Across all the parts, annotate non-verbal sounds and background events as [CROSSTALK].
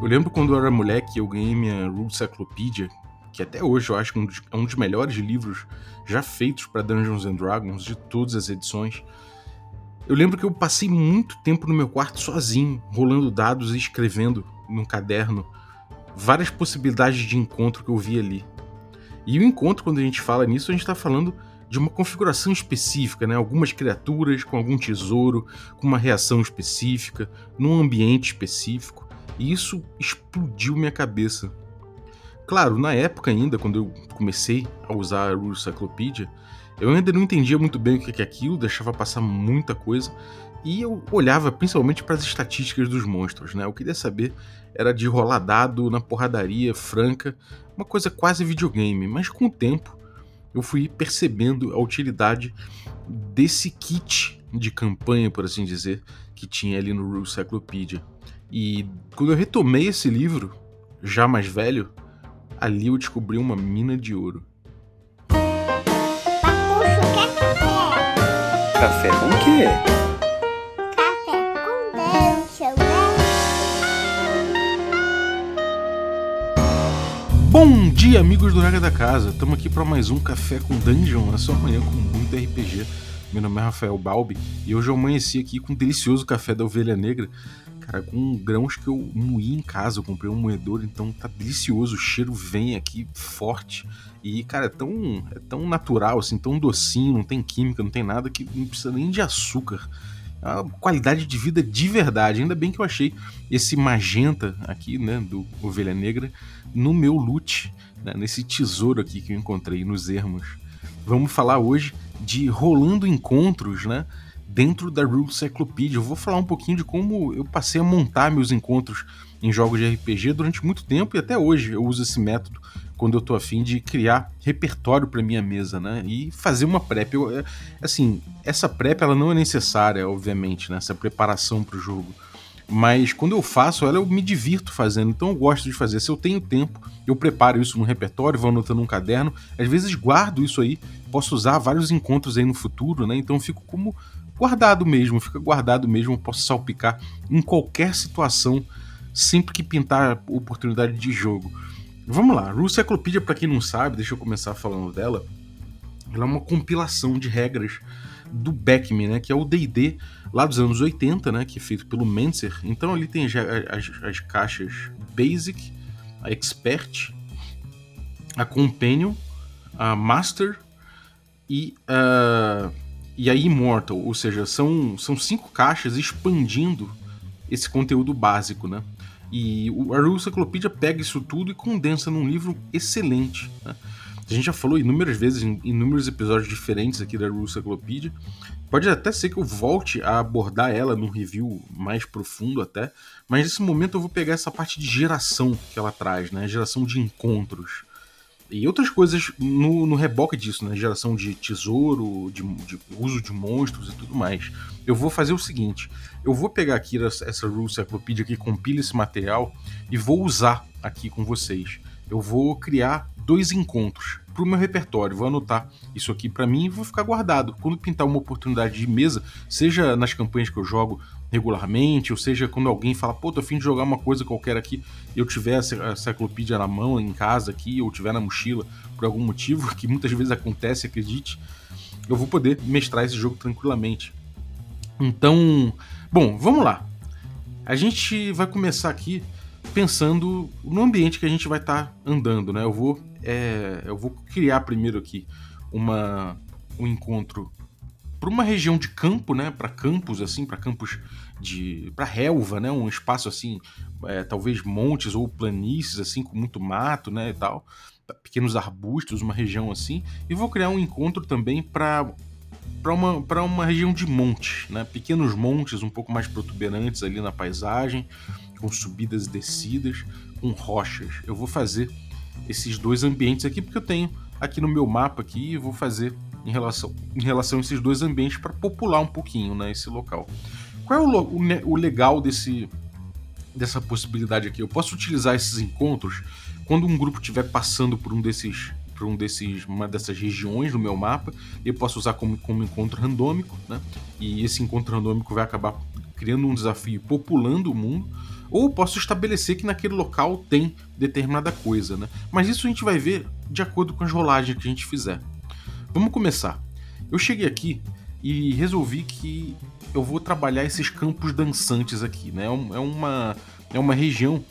Eu lembro quando eu era moleque, eu ganhei minha Rule Cyclopedia, que até hoje eu acho que é um dos melhores livros já feitos para Dungeons and Dragons, de todas as edições. Eu lembro que eu passei muito tempo no meu quarto sozinho, rolando dados e escrevendo num caderno várias possibilidades de encontro que eu vi ali. E o encontro, quando a gente fala nisso, a gente está falando de uma configuração específica, né? Algumas criaturas com algum tesouro, com uma reação específica, num ambiente específico. E isso explodiu minha cabeça. Claro, na época ainda, quando eu comecei a usar a Rule Cyclopedia, eu ainda não entendia muito bem o que é aquilo, deixava passar muita coisa, e eu olhava principalmente para as estatísticas dos monstros, né? Eu queria saber era de rolar dado na porradaria franca, uma coisa quase videogame, mas com o tempo eu fui percebendo a utilidade desse kit de campanha, por assim dizer, que tinha ali no Rule Cyclopedia. E quando eu retomei esse livro, já mais velho, ali eu descobri uma mina de ouro. Café com o quê? Café com dungeon, né? Bom dia, amigos do Regra da Casa. Estamos aqui para mais um Café com Dungeon, na sua manhã com muito RPG. Meu nome é Rafael Balbi e hoje eu amanheci aqui com um delicioso café da Ovelha Negra cara, com grãos que eu moí em casa. Eu comprei um moedor, então tá delicioso. O cheiro vem aqui forte. E, cara, é tão, é tão natural, assim, tão docinho, não tem química, não tem nada que não precisa nem de açúcar. É uma qualidade de vida de verdade. Ainda bem que eu achei esse magenta aqui, né, do Ovelha Negra, no meu loot, né, nesse tesouro aqui que eu encontrei nos ermos. Vamos falar hoje de rolando encontros, né? Dentro da Rule Cyclopedia. Eu vou falar um pouquinho de como eu passei a montar meus encontros em jogos de RPG durante muito tempo e até hoje eu uso esse método quando eu tô afim de criar repertório para minha mesa, né? E fazer uma prep. Eu, é, assim, essa prep ela não é necessária, obviamente, né? Essa preparação para o jogo. Mas quando eu faço ela, eu me divirto fazendo. Então eu gosto de fazer. Se eu tenho tempo, eu preparo isso no repertório, vou anotando um caderno. Às vezes guardo isso aí. Posso usar vários encontros aí no futuro, né? Então eu fico como guardado mesmo, fica guardado mesmo, posso salpicar em qualquer situação sempre que pintar oportunidade de jogo. Vamos lá, Rule Cyclopedia, para quem não sabe, deixa eu começar falando dela. Ela é uma compilação de regras do Beckman, né, que é o D&D lá dos anos 80, né, que é feito pelo Menzer. Então ali tem as, as, as caixas Basic, a Expert, a Companion, a Master e a e a Immortal, ou seja, são, são cinco caixas expandindo esse conteúdo básico, né? E o Rule Cyclopedia pega isso tudo e condensa num livro excelente. Né? A gente já falou inúmeras vezes em inúmeros episódios diferentes aqui da Rule Cyclopedia. Pode até ser que eu volte a abordar ela num review mais profundo até, mas nesse momento eu vou pegar essa parte de geração que ela traz, né? Geração de encontros. E outras coisas no, no reboque disso, né? Geração de tesouro, de, de, uso de monstros e tudo mais. Eu vou fazer o seguinte: eu vou pegar aqui essa, essa Rule Cyclopedia que compila esse material e vou usar aqui com vocês. Eu vou criar dois encontros para o meu repertório. Vou anotar isso aqui para mim e vou ficar guardado. Quando pintar uma oportunidade de mesa, seja nas campanhas que eu jogo regularmente, ou seja, quando alguém fala, pô, tô afim de jogar uma coisa qualquer aqui, eu tiver a enciclopédia na mão, em casa aqui, ou tiver na mochila, por algum motivo, [LAUGHS] que muitas vezes acontece, acredite, eu vou poder mestrar esse jogo tranquilamente. Então, bom, vamos lá. A gente vai começar aqui pensando no ambiente que a gente vai estar tá andando, né? Eu vou, é, eu vou criar primeiro aqui uma, um encontro para uma região de campo, né, para campos assim, para campos de para relva, né, um espaço assim, é, talvez montes ou planícies assim com muito mato, né, e tal, pequenos arbustos, uma região assim, e vou criar um encontro também para para uma, uma região de montes, né? pequenos montes um pouco mais protuberantes ali na paisagem, com subidas e descidas, com rochas. Eu vou fazer esses dois ambientes aqui porque eu tenho aqui no meu mapa aqui e vou fazer em relação, em relação a esses dois ambientes para popular um pouquinho né, esse local. Qual é o, o, o legal desse, dessa possibilidade aqui? Eu posso utilizar esses encontros quando um grupo estiver passando por um desses por um desses uma dessas regiões do meu mapa, eu posso usar como, como encontro randômico, né? E esse encontro randômico vai acabar criando um desafio populando o mundo, Ou posso estabelecer que naquele local tem determinada coisa, né? Mas isso a gente vai ver de acordo com as rolagens que a gente fizer. Vamos começar. Eu cheguei aqui e resolvi que eu vou trabalhar esses campos dançantes aqui, né? É, é uma, é uma região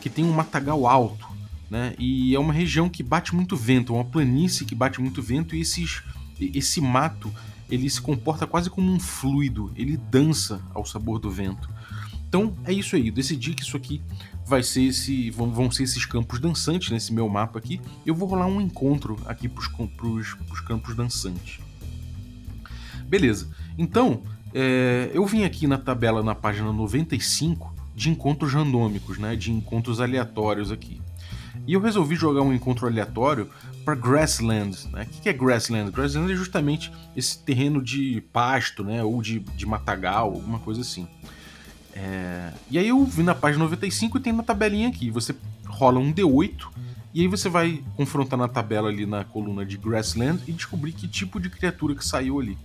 que tem um matagal alto, né? E é uma região que bate muito vento, é uma planície que bate muito vento e esses, esse mato ele se comporta quase como um fluido, ele dança ao sabor do vento. Então é isso aí, eu decidi que isso aqui vai ser esse, vão, ser esses campos dançantes nesse meu mapa aqui. Eu vou rolar um encontro aqui para os campos dançantes. Beleza, então é, eu vim aqui na tabela na página 95 de encontros randômicos, né, de encontros aleatórios aqui. E eu resolvi jogar um encontro aleatório para Grassland. Né? O que é Grassland? Grassland é justamente esse terreno de pasto, né? Ou de, de matagal, alguma coisa assim. É... E aí eu vim na página 95 e tem uma tabelinha aqui. Você rola um D8 e aí você vai confrontar na tabela ali na coluna de Grassland e descobrir que tipo de criatura que saiu ali.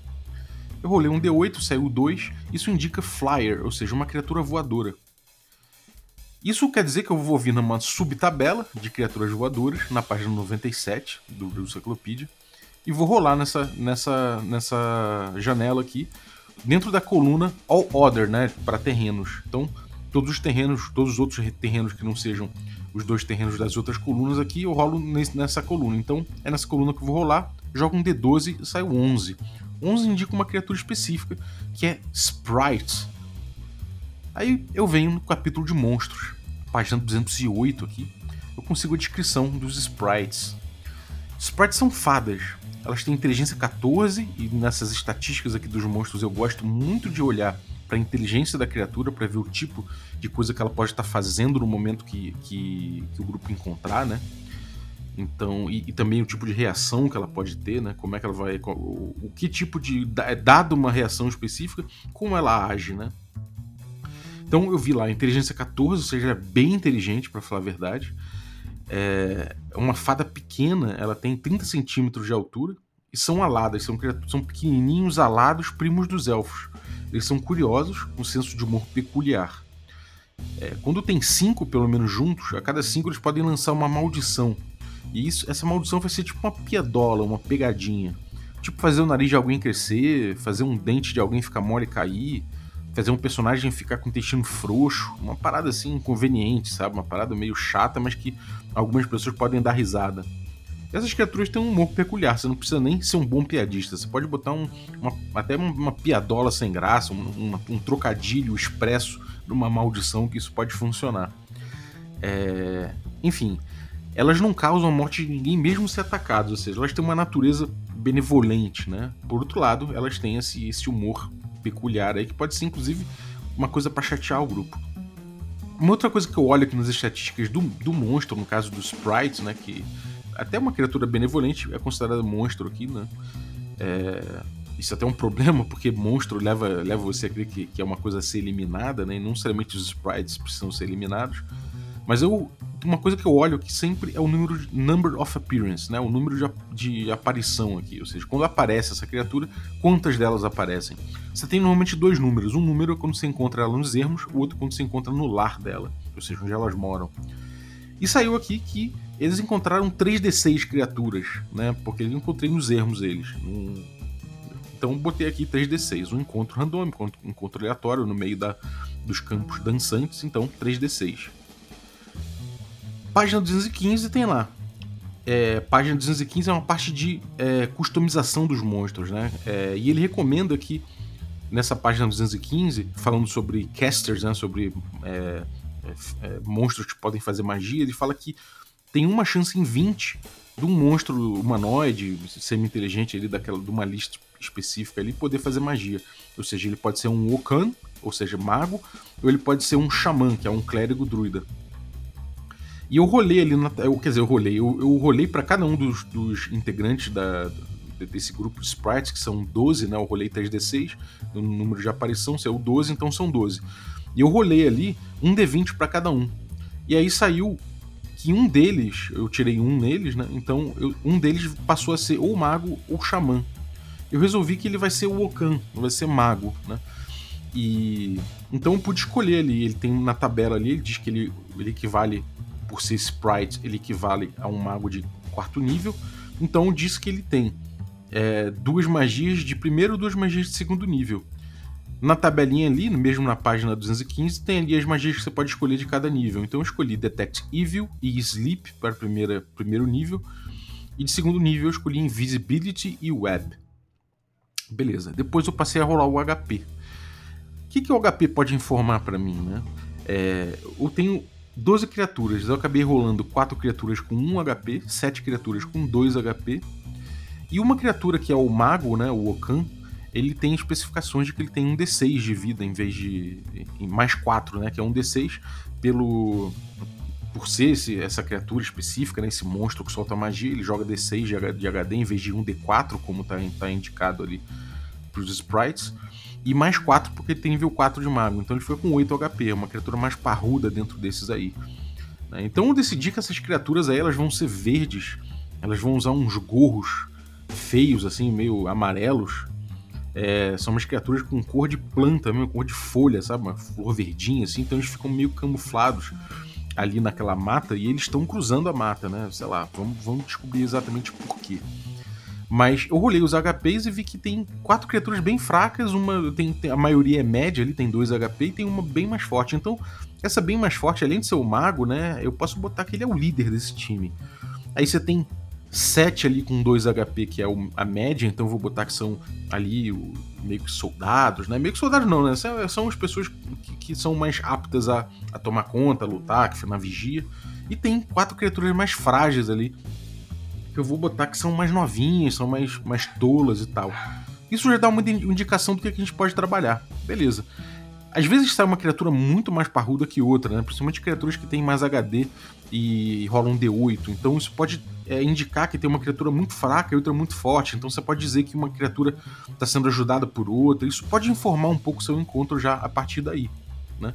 Eu rolei um D8, saiu 2. Isso indica Flyer, ou seja, uma criatura voadora. Isso quer dizer que eu vou vir numa subtabela de criaturas voadoras, na página 97 do Encyclopedia, e vou rolar nessa, nessa, nessa janela aqui, dentro da coluna All Other, né, para terrenos. Então, todos os terrenos, todos os outros terrenos que não sejam os dois terrenos das outras colunas aqui, eu rolo nessa coluna. Então, é nessa coluna que eu vou rolar, jogo um D12 e sai 11. 11 indica uma criatura específica, que é Sprite, Aí eu venho no capítulo de monstros, página 208 aqui, eu consigo a descrição dos sprites. Sprites são fadas. Elas têm inteligência 14 e nessas estatísticas aqui dos monstros eu gosto muito de olhar para a inteligência da criatura para ver o tipo de coisa que ela pode estar tá fazendo no momento que, que, que, o grupo encontrar, né? Então, e, e, também o tipo de reação que ela pode ter, né? Como é que ela vai. O, o que tipo de. É dado uma reação específica, como ela age, né? Então eu vi lá, inteligência 14, ou seja, é bem inteligente, para falar a verdade. É uma fada pequena, ela tem 30 centímetros de altura e são aladas, são, são pequenininhos alados primos dos elfos. Eles são curiosos, com senso de humor peculiar. É, quando tem cinco, pelo menos juntos, a cada cinco eles podem lançar uma maldição. E isso, essa maldição vai ser tipo uma piadola, uma pegadinha. Tipo fazer o nariz de alguém crescer, fazer um dente de alguém ficar mole e cair, fazer um personagem ficar com o intestino frouxo, uma parada assim inconveniente, sabe? Uma parada meio chata, mas que algumas pessoas podem dar risada. Essas criaturas têm um humor peculiar, você não precisa nem ser um bom piadista, você pode botar um, uma, até uma piadola sem graça, um, um trocadilho expresso numa maldição que isso pode funcionar. É... Enfim, elas não causam a morte de ninguém mesmo se atacadas, ou seja, elas têm uma natureza benevolente, né? Por outro lado, elas têm esse, esse humor peculiar aí, que pode ser inclusive uma coisa para chatear o grupo. Uma outra coisa que eu olho aqui nas estatísticas do, do monstro, no caso do Sprite, né, que até uma criatura benevolente é considerada monstro aqui, né? É, isso é até um [LAUGHS] problema, porque monstro leva, leva você a crer que, que é uma coisa a ser eliminada, né? E não necessariamente os sprites precisam ser eliminados. Mas eu, uma coisa que eu olho aqui sempre é o número de number of appearance, né? O número de, de aparição aqui, ou seja, quando aparece essa criatura, quantas delas aparecem? Você tem normalmente dois números. Um número é quando você encontra ela nos ermos, o outro quando você encontra no lar dela, ou seja, onde elas moram. E saiu aqui que eles encontraram 3d6 criaturas, né? Porque eu encontrei nos ermos eles. Então botei aqui 3d6, um encontro randômico, um encontro aleatório no meio da, dos campos dançantes, então 3d6. Página 215 tem lá. É, página 215 é uma parte de é, customização dos monstros, né? É, e ele recomenda que nessa página 215, falando sobre casters, né? Sobre é, é, é, monstros que podem fazer magia, ele fala que tem uma chance em 20 de um monstro humanoide, semi-inteligente ali, daquela, de uma lista específica ali, poder fazer magia. Ou seja, ele pode ser um Wokan, ou seja, mago, ou ele pode ser um xamã, que é um clérigo druida. E eu rolei ali, na, eu, quer dizer, eu rolei, eu, eu rolei para cada um dos, dos integrantes da, desse grupo de sprites, que são 12, né? Eu rolei 3d6, no número de aparição, se é o 12, então são 12. E eu rolei ali um d20 para cada um. E aí saiu que um deles, eu tirei um neles, né? Então eu, um deles passou a ser ou mago ou xamã. Eu resolvi que ele vai ser o Okan, vai ser mago, né? E então eu pude escolher ali. Ele tem na tabela ali, ele diz que ele, ele equivale, por ser sprite, ele equivale a um mago de quarto nível. Então diz que ele tem é, duas magias de primeiro e duas magias de segundo nível. Na tabelinha ali, mesmo na página 215, tem ali as magias que você pode escolher de cada nível. Então eu escolhi Detect Evil e Sleep para primeira, primeiro nível. E de segundo nível eu escolhi Invisibility e Web. Beleza. Depois eu passei a rolar o HP. O que, que o HP pode informar para mim, né? É, eu tenho 12 criaturas. Eu acabei rolando 4 criaturas com 1 HP, 7 criaturas com 2 HP. E uma criatura que é o Mago, né? O Okan, ele tem especificações de que ele tem um D6 de vida em vez de. mais 4, né? Que é um D6 pelo. Por ser esse, essa criatura específica, né, esse monstro que solta magia, ele joga D6 de HD em vez de um D4, como está tá indicado ali para os sprites. E mais 4 porque ele tem nível 4 de mago. Então ele foi com 8 HP, é uma criatura mais parruda dentro desses aí. Né. Então eu decidi que essas criaturas aí elas vão ser verdes, elas vão usar uns gorros feios, assim, meio amarelos, é, são umas criaturas com cor de planta, mesmo, cor de folha, sabe? Uma flor verdinha, assim, então eles ficam meio camuflados ali naquela mata e eles estão cruzando a mata, né? Sei lá, vamos, vamos descobrir exatamente por quê. Mas eu rolei os HPs e vi que tem quatro criaturas bem fracas, uma tem, a maioria é média ali, tem dois HP e tem uma bem mais forte. Então, essa bem mais forte, além de ser o mago, né? Eu posso botar que ele é o líder desse time. Aí você tem 7 ali com 2 HP, que é a média, então vou botar que são ali o, meio que soldados, né? Meio que soldados não, né? São, são as pessoas que, que são mais aptas a, a, tomar conta, a lutar, que ficam na vigia. E tem quatro criaturas mais frágeis ali, que eu vou botar que são mais novinhas, são mais, mais tolas e tal. Isso já dá uma indicação do que a gente pode trabalhar. Beleza. Às vezes sai uma criatura muito mais parruda que outra, né? Principalmente criaturas que têm mais HD e rolam um D8. Então isso pode é, indicar que tem uma criatura muito fraca e outra muito forte. Então você pode dizer que uma criatura está sendo ajudada por outra. Isso pode informar um pouco seu encontro já a partir daí. Né?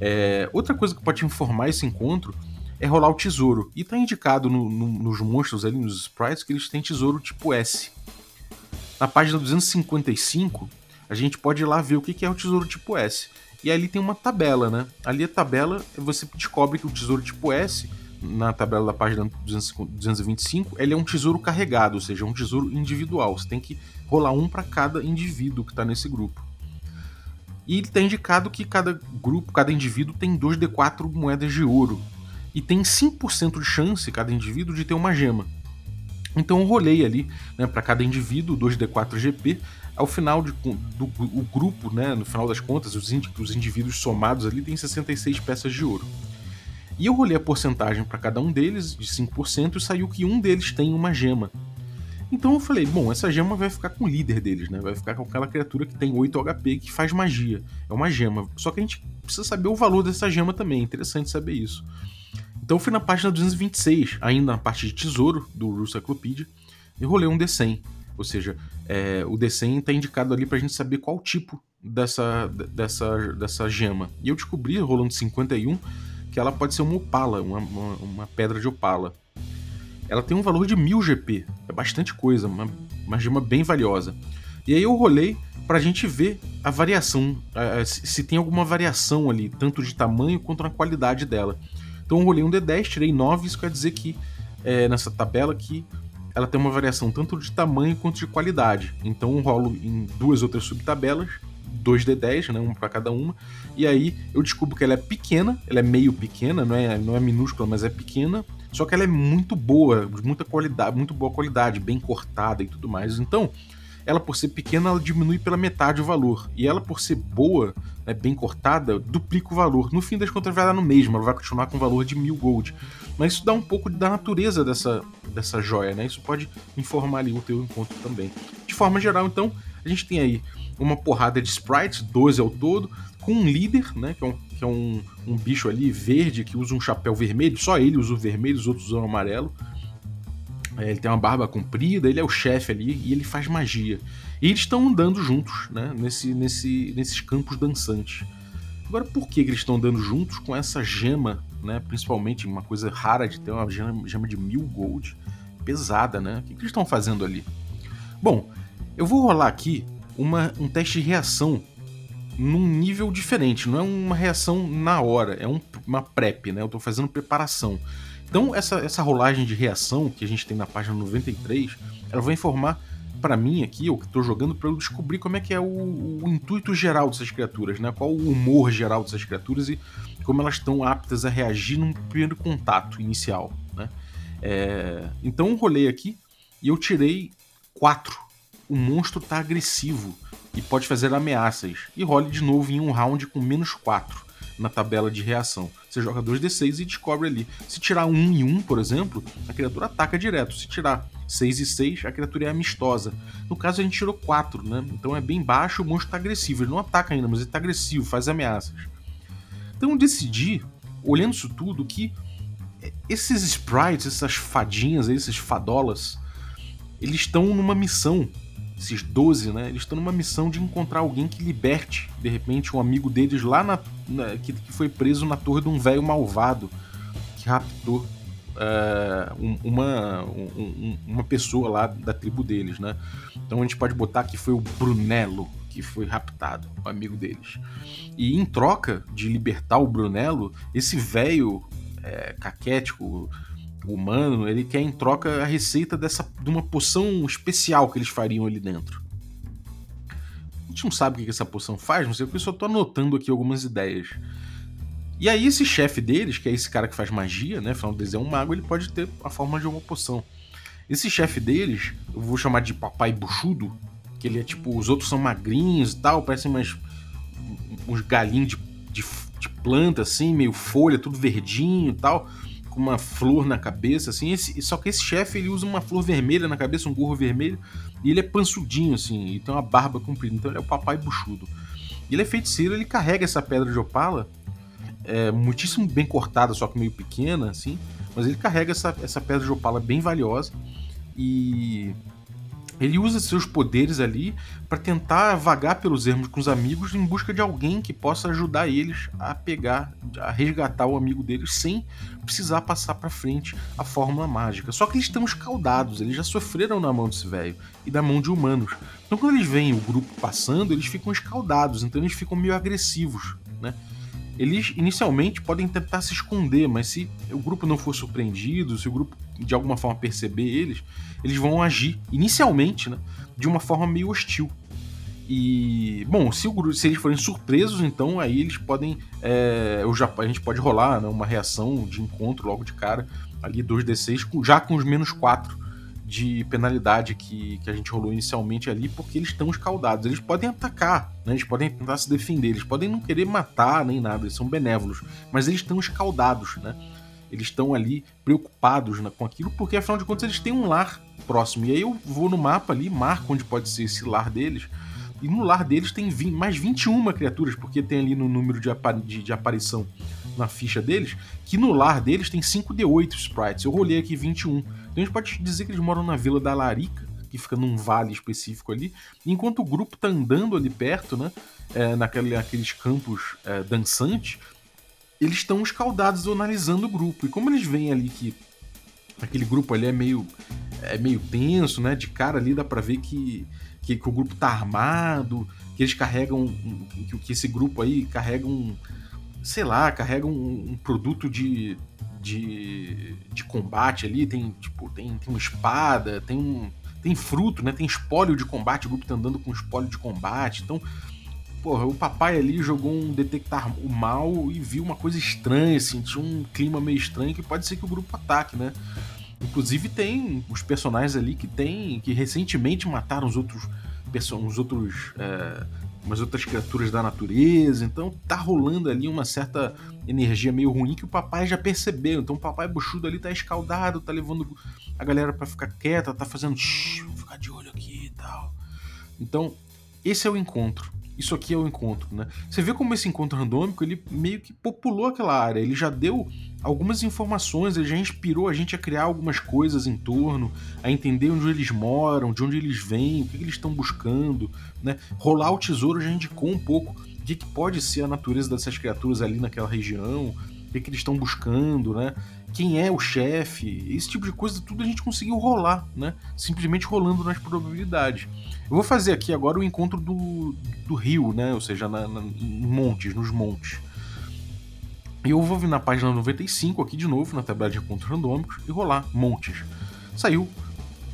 É, outra coisa que pode informar esse encontro é rolar o tesouro. E está indicado no, no, nos monstros ali, nos sprites, que eles têm tesouro tipo S. Na página 255 a gente pode ir lá ver o que é o tesouro tipo S. E ali tem uma tabela, né? Ali a tabela, você descobre que o tesouro tipo S, na tabela da página 225, ele é um tesouro carregado, ou seja, é um tesouro individual. Você tem que rolar um para cada indivíduo que está nesse grupo. E ele está indicado que cada grupo, cada indivíduo tem 2d4 moedas de ouro. E tem 5% de chance, cada indivíduo, de ter uma gema. Então eu rolei ali, né, para cada indivíduo, 2d4 GP, ao final de, do o grupo, né, no final das contas, os, os indivíduos somados ali têm 66 peças de ouro. E eu rolei a porcentagem para cada um deles, de 5%, e saiu que um deles tem uma gema. Então eu falei, bom, essa gema vai ficar com o líder deles, né? Vai ficar com aquela criatura que tem 8 HP, que faz magia. É uma gema. Só que a gente precisa saber o valor dessa gema também, é interessante saber isso. Então eu fui na página 226, ainda na parte de tesouro do Russaclopedia, e rolei um D100. Ou seja, é, o D100 está indicado ali para a gente saber qual tipo dessa, dessa, dessa gema. E eu descobri, rolando 51, que ela pode ser uma opala, uma, uma, uma pedra de opala. Ela tem um valor de 1000 GP, é bastante coisa, uma, uma gema bem valiosa. E aí eu rolei para a gente ver a variação, se tem alguma variação ali, tanto de tamanho quanto na qualidade dela. Então eu rolei um D10, tirei 9, isso quer dizer que é, nessa tabela que ela tem uma variação tanto de tamanho quanto de qualidade. Então eu rolo em duas outras subtabelas, 2D10, né, uma para cada uma, e aí eu descubro que ela é pequena, ela é meio pequena, não é, não é minúscula, mas é pequena, só que ela é muito boa, de muita qualidade, muito boa qualidade, bem cortada e tudo mais. Então, ela por ser pequena, ela diminui pela metade o valor. E ela por ser boa, né, bem cortada, duplica o valor. No fim das contas vai dar no mesmo, ela vai continuar com o valor de mil gold. Mas isso dá um pouco da natureza dessa, dessa joia, né? Isso pode informar ali o teu encontro também. De forma geral, então, a gente tem aí uma porrada de sprites, 12 ao todo, com um líder, né? Que é, um, que é um, um bicho ali verde que usa um chapéu vermelho, só ele usa o vermelho, os outros usam o amarelo. É, ele tem uma barba comprida, ele é o chefe ali e ele faz magia. E eles estão andando juntos, né? Nesse, nesse, nesses campos dançantes. Agora, por que, que eles estão andando juntos com essa gema, né? Principalmente uma coisa rara de ter uma gema, gema de mil gold, pesada, né? O que, que eles estão fazendo ali? Bom, eu vou rolar aqui uma, um teste de reação num nível diferente, não é uma reação na hora, é um, uma prep, né? Eu tô fazendo preparação. Então, essa, essa rolagem de reação que a gente tem na página 93, ela vai informar para mim aqui, eu que tô jogando, para eu descobrir como é que é o, o, intuito geral dessas criaturas, né? Qual o humor geral dessas criaturas e como elas estão aptas a reagir num primeiro contato inicial, né? É, então eu rolei aqui e eu tirei quatro. O monstro tá agressivo e pode fazer ameaças. E role de novo em um round com menos 4 na tabela de reação. Você joga 2d6 e descobre ali. Se tirar 1 e 1, por exemplo, a criatura ataca direto. Se tirar 6 e 6, a criatura é amistosa. No caso, a gente tirou 4, né? Então é bem baixo, o monstro tá agressivo. Ele não ataca ainda, mas ele tá agressivo, faz ameaças. Então eu decidi, olhando isso tudo, que esses sprites, essas fadinhas, esses fadolas, eles estão numa missão esses 12, né? Eles estão numa missão de encontrar alguém que liberte, de repente, um amigo deles lá na, na que, que, foi preso na torre de um velho malvado que raptou uh, um, uma, um, uma pessoa lá da tribo deles, né? Então a gente pode botar que foi o Brunello que foi raptado, o amigo deles. E em troca de libertar o Brunello, esse velho é, caquético humano, ele quer em troca a receita dessa, de uma poção especial que eles fariam ali dentro. A gente não sabe o que essa poção faz, não sei porque eu só tô anotando aqui algumas ideias. E aí esse chefe deles, que é esse cara que faz magia, né, falando deles é um mago, ele pode ter a forma de uma poção. Esse chefe deles, eu vou chamar de papai buchudo, que ele é tipo, os outros são magrinhos e tal, parecem mais uns galinhos de, de, de planta assim, meio folha, tudo verdinho e tal com uma flor na cabeça, assim. Esse, só que esse chefe ele usa uma flor vermelha na cabeça, um gorro vermelho, e ele é pansudinho, assim, e tem uma barba comprida. Então ele é o papai buchudo. E ele é feiticeiro, ele carrega essa pedra de opala, é, muitíssimo bem cortada, só que meio pequena, assim. Mas ele carrega essa, essa pedra de opala bem valiosa. E ele usa seus poderes ali para tentar vagar pelos ermos com os amigos em busca de alguém que possa ajudar eles a pegar, a resgatar o amigo deles sem precisar passar para frente a fórmula mágica. Só que eles estão escaldados, eles já sofreram na mão desse velho e da mão de humanos. Então quando eles veem o grupo passando, eles ficam escaldados, então eles ficam meio agressivos, né? Eles inicialmente podem tentar se esconder, mas se o grupo não for surpreendido, se o grupo de alguma forma perceber eles, eles vão agir inicialmente, né, de uma forma meio hostil. E, bom, se, o, se eles forem surpresos, então aí eles podem. É, já, a gente pode rolar né, uma reação de encontro logo de cara, ali 2d6, já com os menos 4 de penalidade que, que a gente rolou inicialmente ali, porque eles estão escaldados. Eles podem atacar, né? eles podem tentar se defender, eles podem não querer matar nem nada, eles são benévolos, mas eles estão escaldados, né? Eles estão ali preocupados com aquilo, porque afinal de contas eles têm um lar próximo. E aí eu vou no mapa ali, marco onde pode ser esse lar deles. E no lar deles tem 20, mais 21 criaturas, porque tem ali no número de, de, de aparição na ficha deles, que no lar deles tem 5D8 sprites. Eu rolei aqui 21. Então a gente pode dizer que eles moram na vila da Larica, que fica num vale específico ali, enquanto o grupo tá andando ali perto, né, é, naquele, naqueles campos é, dançantes, eles estão escaldados analisando o grupo. E como eles veem ali que aquele grupo ali é meio, é meio tenso, né, de cara ali dá pra ver que, que, que o grupo tá armado, que eles carregam, que, que esse grupo aí carrega um sei lá, carrega um, um produto de, de, de, combate ali, tem tipo, tem, tem uma espada, tem um, tem fruto, né? Tem espólio de combate, o grupo tá andando com espólio de combate. Então, porra, o papai ali jogou um detectar o mal e viu uma coisa estranha, sentiu um clima meio estranho que pode ser que o grupo ataque, né? Inclusive tem os personagens ali que tem que recentemente mataram os outros os outros é, umas outras criaturas da natureza. Então tá rolando ali uma certa energia meio ruim que o papai já percebeu. Então o papai buchudo ali tá escaldado, tá levando a galera para ficar quieta, tá fazendo shh, ficar de olho aqui e tal. Então, esse é o encontro. Isso aqui é o encontro, né? Você vê como esse encontro randômico, ele meio que populou aquela área, ele já deu algumas informações, ele já inspirou a gente a criar algumas coisas em torno, a entender onde eles moram, de onde eles vêm, o que, eles estão buscando, né? Rolar o tesouro já indicou um pouco de que pode ser a natureza dessas criaturas ali naquela região. que, que eles estão buscando, né? Quem é o chefe, esse tipo de coisa, tudo a gente conseguiu rolar, né? Simplesmente rolando nas probabilidades. Eu vou fazer aqui agora o encontro do, do rio, né? Ou seja, na, na, em montes, nos montes. E eu vou vir na página 95 aqui de novo, na tabela de encontros randômicos, e rolar montes. Saiu,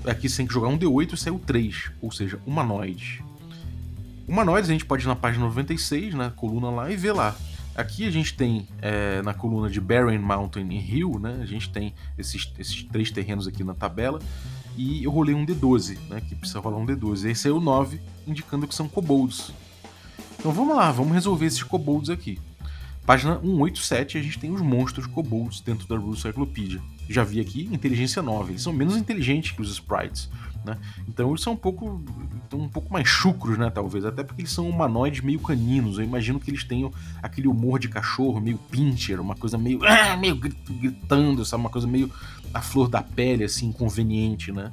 aqui sem que jogar um D8, saiu 3, ou seja, humanoides. Humanoides a gente pode ir na página 96, na coluna lá, e ver lá. Aqui a gente tem é, na coluna de Barren Mountain e Hill, né? A gente tem esses, esses três terrenos aqui na tabela. E eu rolei um D12, né? Que precisa rolar um D12. Esse é o 9, indicando que são kobolds. Então vamos lá, vamos resolver esses kobolds aqui. Página 187, a gente tem os monstros kobolds dentro da Rule Cyclopedia. Já vi aqui, inteligência 9. Eles são menos inteligentes que os sprites. Né? Então eles são um pouco, um pouco mais chucros, né, talvez. Até porque eles são humanoides meio caninos. Eu imagino que eles tenham aquele humor de cachorro, meio pincher, uma coisa meio, ah, meio gritando, sabe? Uma coisa meio a flor da pele, assim, inconveniente, né?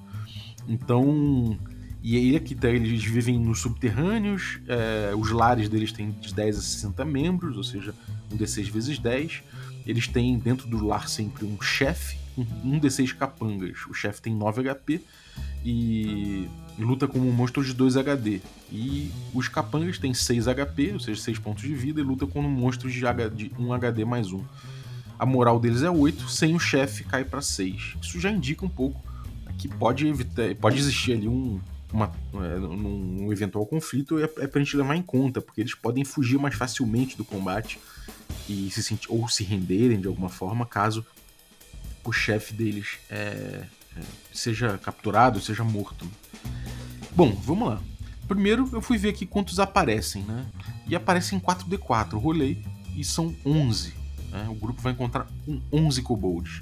Então e aí aqui tá, eles vivem nos subterrâneos, é, os lares deles têm de 10 a 60 membros, ou seja, um D6 vezes 10. Eles têm dentro do lar sempre um chefe, um D6 capangas. O chefe tem 9 HP e luta como um monstro de 2 HD. E os capangas têm 6 HP, ou seja, 6 pontos de vida, e luta como um monstro de, de 1 HD mais 1. A moral deles é 8, sem o chefe cai para 6. Isso já indica um pouco que pode, evitar, pode existir ali um, uma, é, num eventual conflito é, é pra gente levar em conta, porque eles podem fugir mais facilmente do combate e se sentir, ou se renderem de alguma forma caso o chefe deles é, é, seja capturado, seja morto. Bom, vamos lá. Primeiro eu fui ver aqui quantos aparecem, né? E aparecem 4D4, rolei e são 11. Né? O grupo vai encontrar 11 kobolds.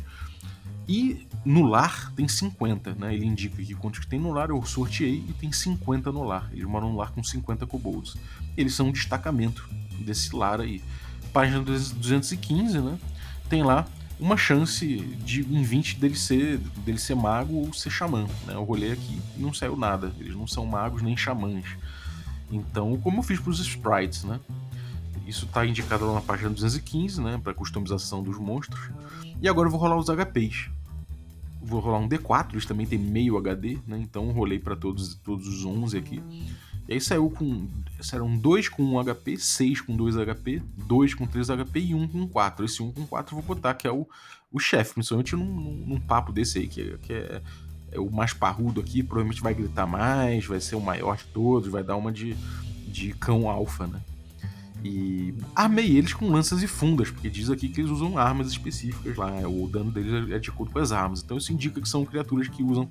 E no lar tem 50, né? Ele indica aqui quantos que tem no lar, eu sorteei e tem 50 no lar. Eles moram no lar com 50 kobolds. Eles são um destacamento desse lar aí. Página 215, né? Tem lá uma chance de em 20 dele ser, dele ser mago ou ser xamã, né? Eu rolei aqui e não saiu nada. Eles não são magos nem xamãs. Então, como eu fiz para os sprites, né? Isso está indicado lá na página 215, né? Para customização dos monstros. E agora eu vou rolar os HPs vou rolar um D4, eles também tem meio HD, né? Então rolei para todos, todos os 11 aqui. E aí saiu com. Saíram 2 com 1 HP, 6 com 2 HP, 2 com 3 HP e 1 com 4. Esse 1 com 4 eu vou botar, que é o, o chefe, principalmente num, num, num, papo desse aí, que, é, que é, é, o mais parrudo aqui, provavelmente vai gritar mais, vai ser o maior de todos, vai dar uma de, de cão alfa, né? E armei eles com lanças e fundas, porque diz aqui que eles usam armas específicas lá. O dano deles é de acordo com as armas. Então isso indica que são criaturas que usam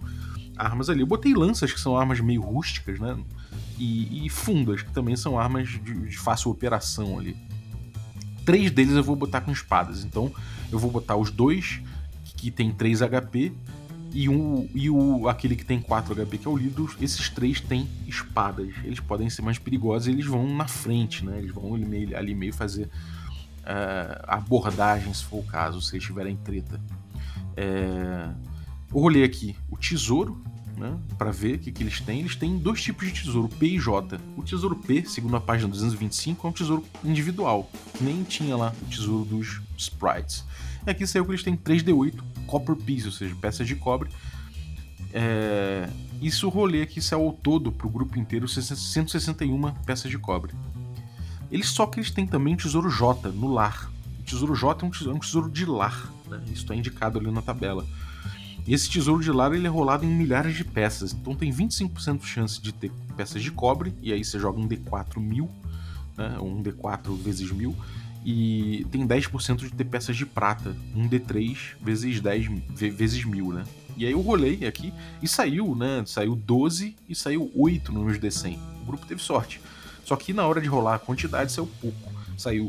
armas ali. Eu botei lanças, que são armas meio rústicas, né? E, e fundas, que também são armas de, de, fácil operação ali. Três deles eu vou botar com espadas. Então eu vou botar os dois que tem 3 HP e, um, e o, aquele que tem 4 HP, que é o Lido, esses três têm espadas. Eles podem ser mais perigosos e eles vão na frente, né? Eles vão ali meio, ali meio fazer uh, abordagem, se for o caso, se eles tiverem treta. É... Eu rolei aqui o tesouro, né, para ver o que, que eles têm. Eles têm dois tipos de tesouro, P e J. O tesouro P, segundo a página 225, é um tesouro individual, nem tinha lá o tesouro dos sprites. E aqui saiu que eles têm 3D8 copper piece, ou seja, peças de cobre. É, isso rolê aqui saiu ao todo para o grupo inteiro 161 peças de cobre. Eles só que eles têm também tesouro J no lar. O tesouro J é um tesouro, é um tesouro de lar, né? isso está indicado ali na tabela. E esse tesouro de lar ele é rolado em milhares de peças, então tem 25% de chance de ter peças de cobre, e aí você joga um D4 mil, né? um D4 vezes mil, e tem 10% de ter peças de prata, um D3 vezes 10 vezes 1000, né? E aí eu rolei aqui e saiu, né? Saiu 12 e saiu 8 no meus D100. O grupo teve sorte. Só que na hora de rolar a quantidade saiu pouco. Saiu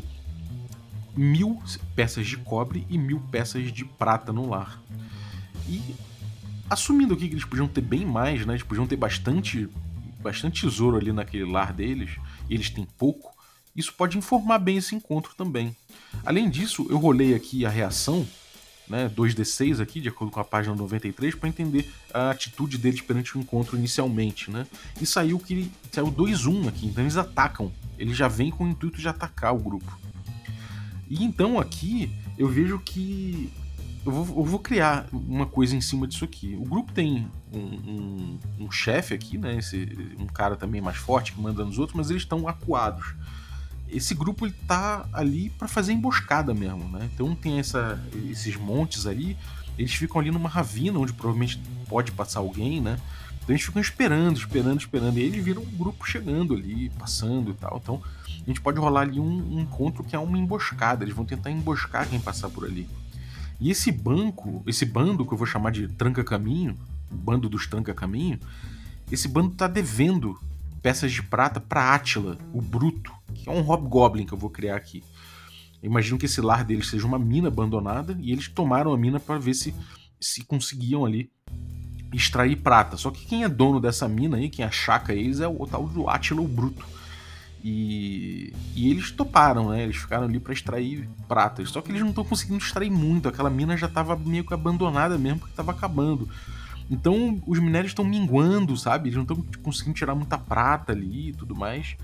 mil peças de cobre e mil peças de prata no lar. E assumindo aqui que eles podiam ter bem mais, né? Eles podiam ter bastante, bastante tesouro ali naquele lar deles, e eles têm pouco isso pode informar bem esse encontro também. Além disso, eu rolei aqui a reação, né, 2d6 aqui, de acordo com a página 93, para entender a atitude deles perante o encontro inicialmente, né? E saiu que saiu 2-1 aqui, então eles atacam. Eles já vêm com o intuito de atacar o grupo. E então aqui eu vejo que eu vou, eu vou, criar uma coisa em cima disso aqui. O grupo tem um, um, um chefe aqui, né? Esse, um cara também mais forte que manda nos outros, mas eles estão acuados. Esse grupo ele tá ali para fazer emboscada mesmo, né? Então tem essa, esses montes ali, eles ficam ali numa ravina onde provavelmente pode passar alguém, né? Então eles ficam esperando, esperando, esperando. E eles viram um grupo chegando ali, passando e tal. Então a gente pode rolar ali um, um encontro que é uma emboscada. Eles vão tentar emboscar quem passar por ali. E esse banco, esse bando que eu vou chamar de tranca-caminho, bando dos tranca-caminho, esse bando tá devendo peças de prata para Átila, o Bruto, que é um hobgoblin que eu vou criar aqui. Eu imagino que esse lar deles seja uma mina abandonada e eles tomaram a mina para ver se se conseguiam ali extrair prata. Só que quem é dono dessa mina aí, quem achaca eles, é o tal do Átila o Bruto. E, e eles toparam, né? Eles ficaram ali para extrair prata. Só que eles não estão conseguindo extrair muito. Aquela mina já estava meio que abandonada mesmo, porque estava acabando. Então os minérios estão minguando, sabe? Eles não estão conseguindo tirar muita prata ali e tudo mais.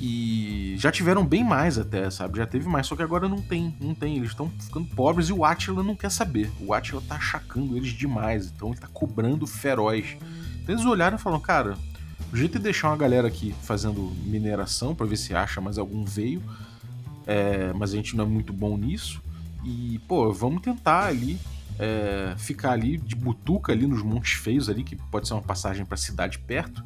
E já tiveram bem mais até, sabe? Já teve mais, só que agora não tem, não tem. Eles estão ficando pobres e o Atila não quer saber. O Atila tá achacando eles demais, então ele tá cobrando feroz. Então eles olharam e falaram, cara, o jeito de deixar uma galera aqui fazendo mineração para ver se acha mais algum veio, é, mas a gente não é muito bom nisso. E, pô, vamos tentar ali é, ficar ali de butuca ali nos Montes Feios ali, que pode ser uma passagem para cidade perto.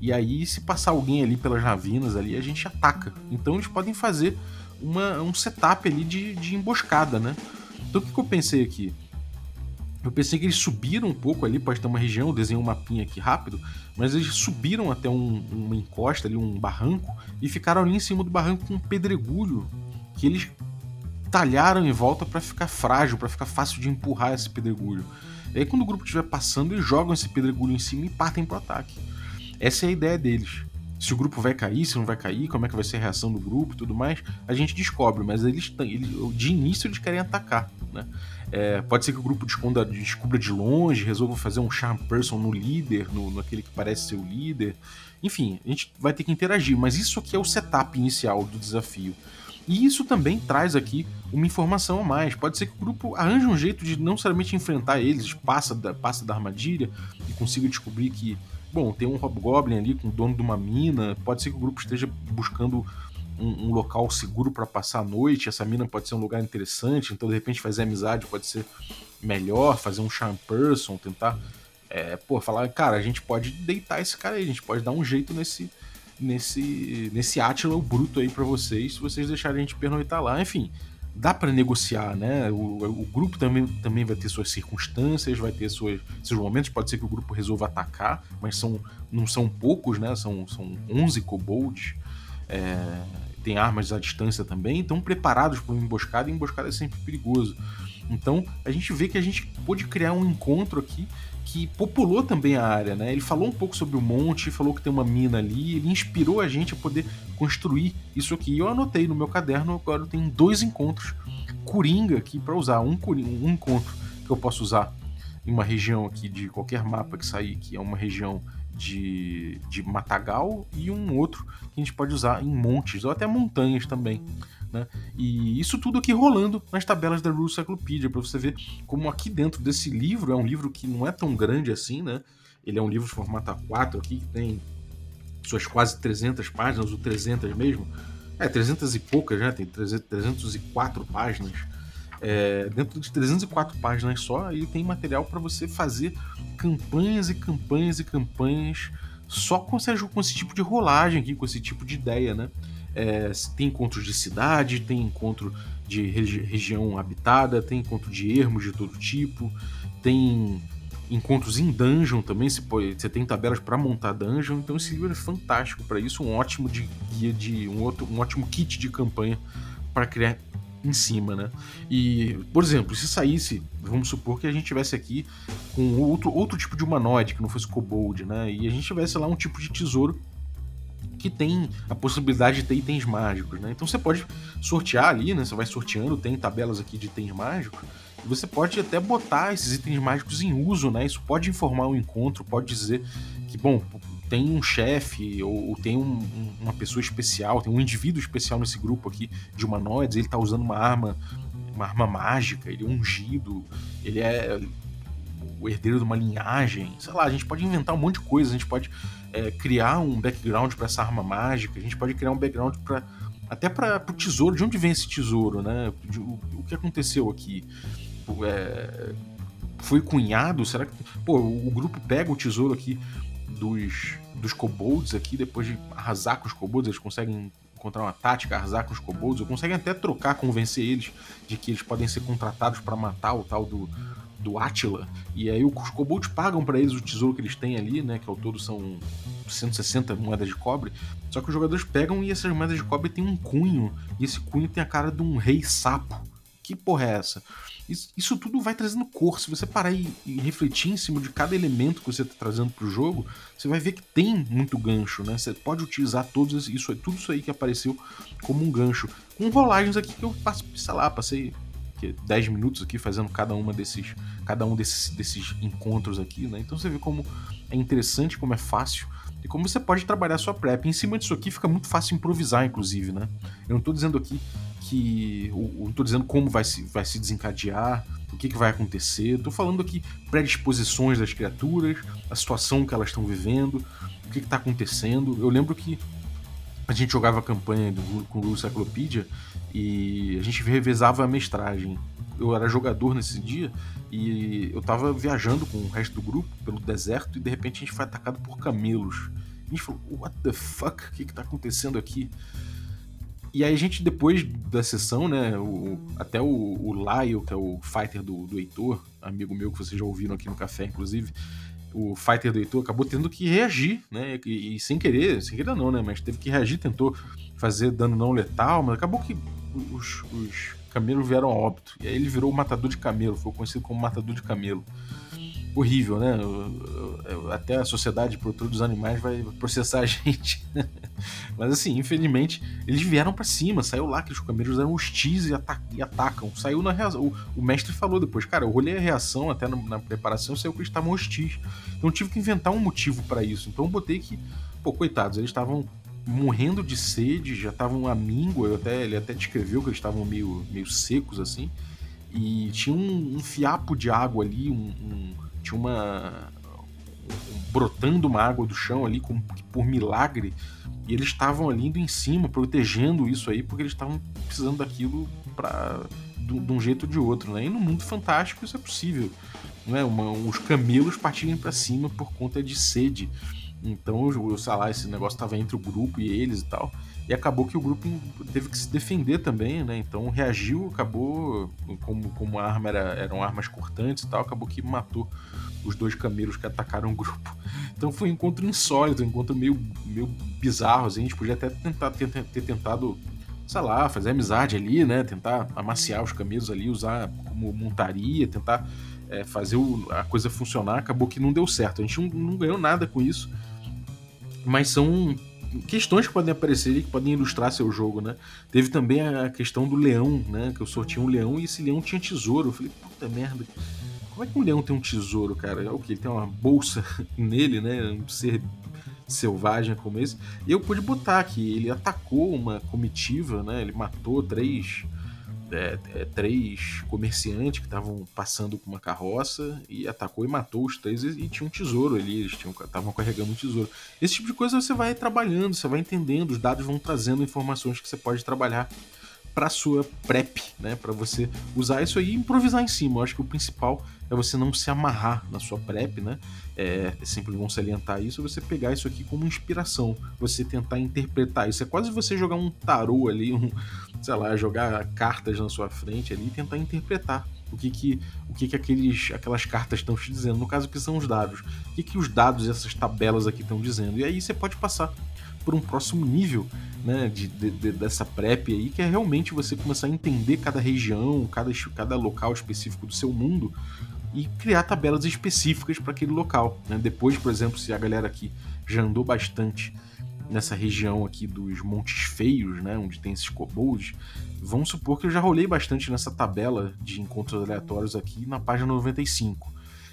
E aí, se passar alguém ali pelas ravinas ali, a gente ataca. Então eles podem fazer uma, um setup ali de, de emboscada, né? Então o que, que eu pensei aqui? Eu pensei que eles subiram um pouco ali, pode ter uma região, eu desenhei um mapinha aqui rápido, mas eles subiram até um, uma encosta ali, um barranco, e ficaram ali em cima do barranco com um pedregulho que eles talharam em volta para ficar frágil, para ficar fácil de empurrar esse pedregulho. E aí quando o grupo estiver passando, eles jogam esse pedregulho em cima e partem pro ataque. Essa é a ideia deles. Se o grupo vai cair, se não vai cair, como é que vai ser a reação do grupo e tudo mais, a gente descobre, mas eles, de início eles querem atacar. Né? É, pode ser que o grupo descubra, descubra de longe, resolva fazer um charm person no líder, no, naquele que parece ser o líder. Enfim, a gente vai ter que interagir, mas isso aqui é o setup inicial do desafio. E isso também traz aqui uma informação a mais. Pode ser que o grupo arranje um jeito de não necessariamente enfrentar eles, passa da, passa da armadilha e consiga descobrir que, bom, tem um Hobgoblin ali com o dono de uma mina. Pode ser que o grupo esteja buscando um, um local seguro para passar a noite. Essa mina pode ser um lugar interessante, então de repente fazer amizade pode ser melhor, fazer um charm person, tentar, é, pô, falar, cara, a gente pode deitar esse cara aí, a gente pode dar um jeito nesse nesse nesse Atila bruto aí para vocês, se vocês deixarem a gente pernoitar lá. Enfim, dá para negociar, né? O, o, grupo também, também vai ter suas circunstâncias, vai ter suas, seus momentos. Pode ser que o grupo resolva atacar, mas são, não são poucos, né? São, são 11 kobolds. É, tem armas à distância também, estão preparados para uma emboscada e emboscada é sempre perigoso. Então a gente vê que a gente pôde criar um encontro aqui que populou também a área, né? Ele falou um pouco sobre o monte, falou que tem uma mina ali, ele inspirou a gente a poder construir isso aqui. Eu anotei no meu caderno, agora tem dois encontros coringa aqui para usar, um, um encontro que eu posso usar em uma região aqui de qualquer mapa que sair, que é uma região de, de matagal e um outro que a gente pode usar em montes ou até montanhas também. Né? E isso tudo aqui rolando nas tabelas da Rule Cyclopedia, para você ver como aqui dentro desse livro, é um livro que não é tão grande assim, né? Ele é um livro de formato A4 aqui, que tem suas quase 300 páginas, ou 300 mesmo. É, 300 e poucas, né? Tem 304 páginas. É, dentro de 304 páginas só, ele tem material para você fazer campanhas e campanhas e campanhas só com, com esse tipo de rolagem aqui, com esse tipo de ideia, né? É, tem encontros de cidade, tem encontro de regi região habitada, tem encontro de ermos de todo tipo, tem encontros em dungeon também, você, pode, você tem tabelas para montar dungeon, então esse livro é fantástico para isso, um ótimo de guia de um, outro, um ótimo kit de campanha para criar em cima, né? E, por exemplo, se saísse, vamos supor que a gente tivesse aqui com outro, outro tipo de humanoide que não fosse kobold, né? E a gente tivesse lá um tipo de tesouro que tem a possibilidade de ter itens mágicos, né? Então você pode sortear ali, né? Você vai sorteando, tem tabelas aqui de itens mágicos. E você pode até botar esses itens mágicos em uso, né? Isso pode informar o um encontro, pode dizer que, bom, tem um chefe ou, ou tem um, uma pessoa especial, tem um indivíduo especial nesse grupo aqui de humanoides, ele tá usando uma arma uma arma mágica, ele é ungido, ele é o herdeiro de uma linhagem, sei lá, a gente pode inventar um monte de coisa, a gente pode é, criar um background para essa arma mágica, a gente pode criar um background para até para o tesouro, de onde vem esse tesouro, né? O, o que aconteceu aqui? É, foi cunhado? Será que. Pô, o grupo pega o tesouro aqui dos, dos kobolds aqui, depois de arrasar com os kobolds, eles conseguem encontrar uma tática, arrasar com os kobolds, ou conseguem até trocar, convencer eles de que eles podem ser contratados para matar o tal do, do Attila. E aí os kobolds pagam para eles o tesouro que eles têm ali, né, que ao todo são 160 moedas de cobre. Só que os jogadores pegam e essas moedas de cobre tem um cunho, e esse cunho tem a cara de um rei sapo. Que porra é essa? Isso, isso tudo vai trazendo cor. Se você parar e, e, refletir em cima de cada elemento que você está trazendo para o jogo, você vai ver que tem muito gancho, né? Você pode utilizar todos isso, tudo isso aí que apareceu como um gancho. Com rolagens aqui que eu passo, sei lá, passei 10 minutos aqui fazendo cada uma desses cada um desses, desses encontros aqui, né? Então você vê como é interessante, como é fácil e como você pode trabalhar sua prep. Em cima disso aqui fica muito fácil improvisar, inclusive, né? Eu não estou dizendo aqui que. Eu não estou dizendo como vai se, vai se desencadear, o que, que vai acontecer. Estou falando aqui predisposições das criaturas, a situação que elas estão vivendo, o que está acontecendo. Eu lembro que a gente jogava a campanha do, com o Cyclopedia e a gente revezava a mestragem. Eu era jogador nesse dia e eu tava viajando com o resto do grupo pelo deserto e de repente a gente foi atacado por camelos. A gente falou, what the fuck? O que que tá acontecendo aqui? E aí a gente, depois da sessão, né, o, até o, o Lyle, que é o fighter do, do Heitor, amigo meu que vocês já ouviram aqui no café, inclusive, o fighter do Heitor acabou tendo que reagir, né, e, e sem querer, sem querer não, né, mas teve que reagir, tentou fazer dano não letal, mas acabou que os, os camelos vieram a óbito. E aí ele virou o matador de camelo, foi conhecido como matador de camelo. Horrível, né? Até a sociedade produtora dos animais vai processar a [LAUGHS] gente. Mas assim, infelizmente, eles vieram para cima. Saiu lá que os camelos eram hostis e, ata e atacam. Saiu na reação. O, o, mestre falou depois, cara, eu olhei a reação até na, na preparação, saiu que eles estavam hostis. Então eu tive que inventar um motivo para isso. Então eu botei que, pô, coitados, eles estavam morrendo de sede, já estavam à míngua, até, ele até descreveu que eles estavam meio, meio secos assim, e tinha um, um fiapo de água ali, um, um tinha uma. Um, brotando uma água do chão ali, como por milagre, e eles estavam ali indo em cima, protegendo isso aí, porque eles estavam precisando daquilo para de, um jeito ou de outro, né? E no mundo fantástico isso é possível, né? Uma, os camelos partirem para cima por conta de sede. Então, sei lá, esse negócio tava entre o grupo e eles e tal. E acabou que o grupo teve que se defender também, né? Então reagiu, acabou, como, como a arma era, eram armas cortantes e tal, acabou que matou os dois camelos que atacaram o grupo. [LAUGHS] Então foi um encontro insólito, um encontro meio, meio bizarro, assim. A gente podia até tentar, ter, ter tentado, sei lá, fazer amizade ali, né? Tentar amaciar os camelos ali, usar como montaria, tentar é, fazer o, a coisa funcionar. Acabou que não deu certo. A gente não ganhou nada com isso mas são questões que podem aparecer e que podem ilustrar seu jogo, né? Teve também a questão do leão, né? Que eu sorteei um leão e esse leão tinha tesouro. Eu falei, puta merda, como é que um leão tem um tesouro, cara? É o que? Ele tem uma bolsa [LAUGHS] nele, né? Um ser selvagem como esse. E eu pude botar que ele atacou uma comitiva, né? Ele matou três é, é, três comerciantes que estavam passando com uma carroça e atacou e matou os três e, e tinha um tesouro ali, eles estavam carregando um tesouro. Esse tipo de coisa você vai trabalhando, você vai entendendo, os dados vão trazendo informações que você pode trabalhar para sua prep, né? Para você usar isso aí e improvisar em cima. Eu acho que o principal é você não se amarrar na sua prep, né? É, é sempre bom salientar isso, você pegar isso aqui como inspiração, você tentar interpretar isso. É quase você jogar um tarô ali, um, sei lá, jogar cartas na sua frente ali e tentar interpretar o que que, o que, que aqueles, aquelas cartas estão te dizendo. No caso, que são os dados. O que, que os dados, essas tabelas aqui estão dizendo. E aí você pode passar por um próximo nível né, de, de, dessa PrEP aí, que é realmente você começar a entender cada região, cada, cada local específico do seu mundo e criar tabelas específicas para aquele local. Né? Depois, por exemplo, se a galera aqui já andou bastante nessa região aqui dos Montes Feios, né, onde tem esses kobolds, vamos supor que eu já rolei bastante nessa tabela de encontros aleatórios aqui na página 95.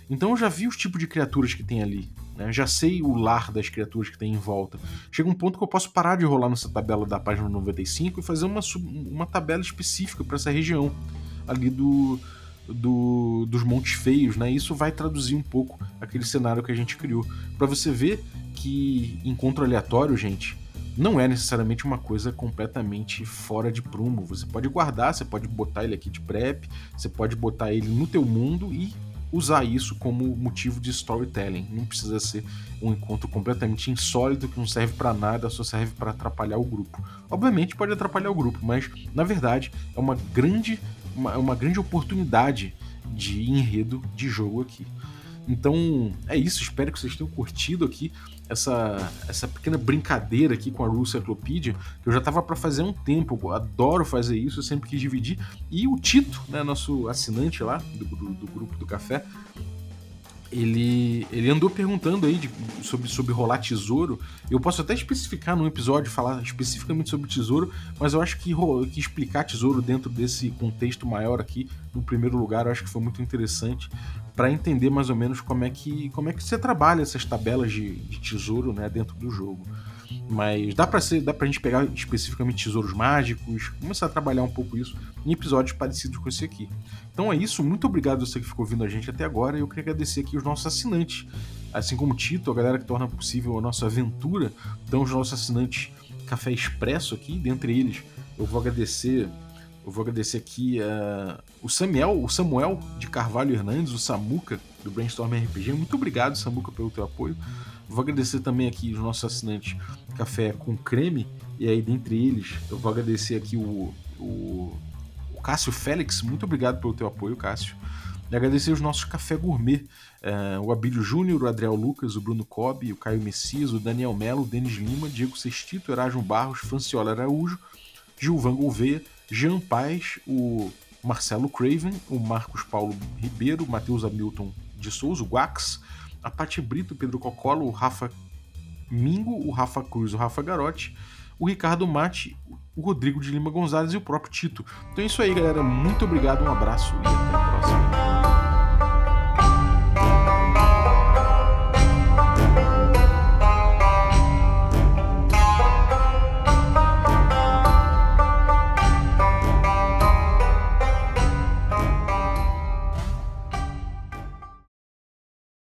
Então eu já vi os tipos de criaturas que tem ali, né? já sei o lar das criaturas que tem em volta. Chega um ponto que eu posso parar de rolar nessa tabela da página 95 e fazer uma, uma tabela específica para essa região. ali do, do, dos Montes Feios, né? Isso vai traduzir um pouco aquele cenário que a gente criou. para você ver que encontro aleatório, gente, não é necessariamente uma coisa completamente fora de prumo. Você pode guardar, você pode botar ele aqui de prep, você pode botar ele no teu mundo e usar isso como motivo de storytelling. Não precisa ser um encontro completamente insólito que não serve para nada, só serve para atrapalhar o grupo. Obviamente pode atrapalhar o grupo, mas na verdade é uma grande, uma, uma grande oportunidade de enredo de jogo aqui. Então é isso, espero que vocês tenham curtido aqui essa, essa pequena brincadeira aqui com a Rule Cyclopedia, que eu já tava para fazer há um tempo, eu adoro fazer isso, eu sempre quis dividir. E o Tito, né, nosso assinante lá do, do, do grupo do café, ele, ele andou perguntando aí de, sobre, sobre rolar tesouro. Eu posso até especificar num episódio, falar especificamente sobre tesouro, mas eu acho que, que explicar tesouro dentro desse contexto maior aqui, no primeiro lugar, eu acho que foi muito interessante para entender mais ou menos como é que, como é que você trabalha essas tabelas de, de tesouro né, dentro do jogo. Mas dá pra, ser, dá pra gente pegar especificamente tesouros mágicos, começar a trabalhar um pouco isso em episódios parecidos com esse aqui. Então é isso, muito obrigado você que ficou ouvindo a gente até agora. Eu queria agradecer aqui os nossos assinantes, assim como o Tito, a galera que torna possível a nossa aventura. Então, os nossos assinantes Café Expresso aqui, dentre eles, eu vou agradecer. Eu vou agradecer aqui uh, o Samuel, o Samuel de Carvalho Hernandes, o Samuca, do Brainstorm RPG. Muito obrigado, Samuca, pelo teu apoio. Vou agradecer também aqui os nossos assinantes Café com Creme, e aí dentre eles eu vou agradecer aqui o, o Cássio Félix, muito obrigado pelo teu apoio, Cássio. E agradecer os nossos Café Gourmet, uh, o Abílio Júnior, o Adriel Lucas, o Bruno Cobb, o Caio Messias, o Daniel Melo, o Denis Lima, Diego Sextito, Erasmo Barros, Franciola Araújo, Gilvan Gouveia, Jean Paz, o Marcelo Craven, o Marcos Paulo Ribeiro, o Matheus Hamilton de Souza, o Guax, a Paty Brito, o Pedro Cocolo, o Rafa Mingo, o Rafa Cruz, o Rafa Garotti, o Ricardo Mate, o Rodrigo de Lima Gonzalez e o próprio Tito. Então é isso aí, galera. Muito obrigado, um abraço e até a próxima.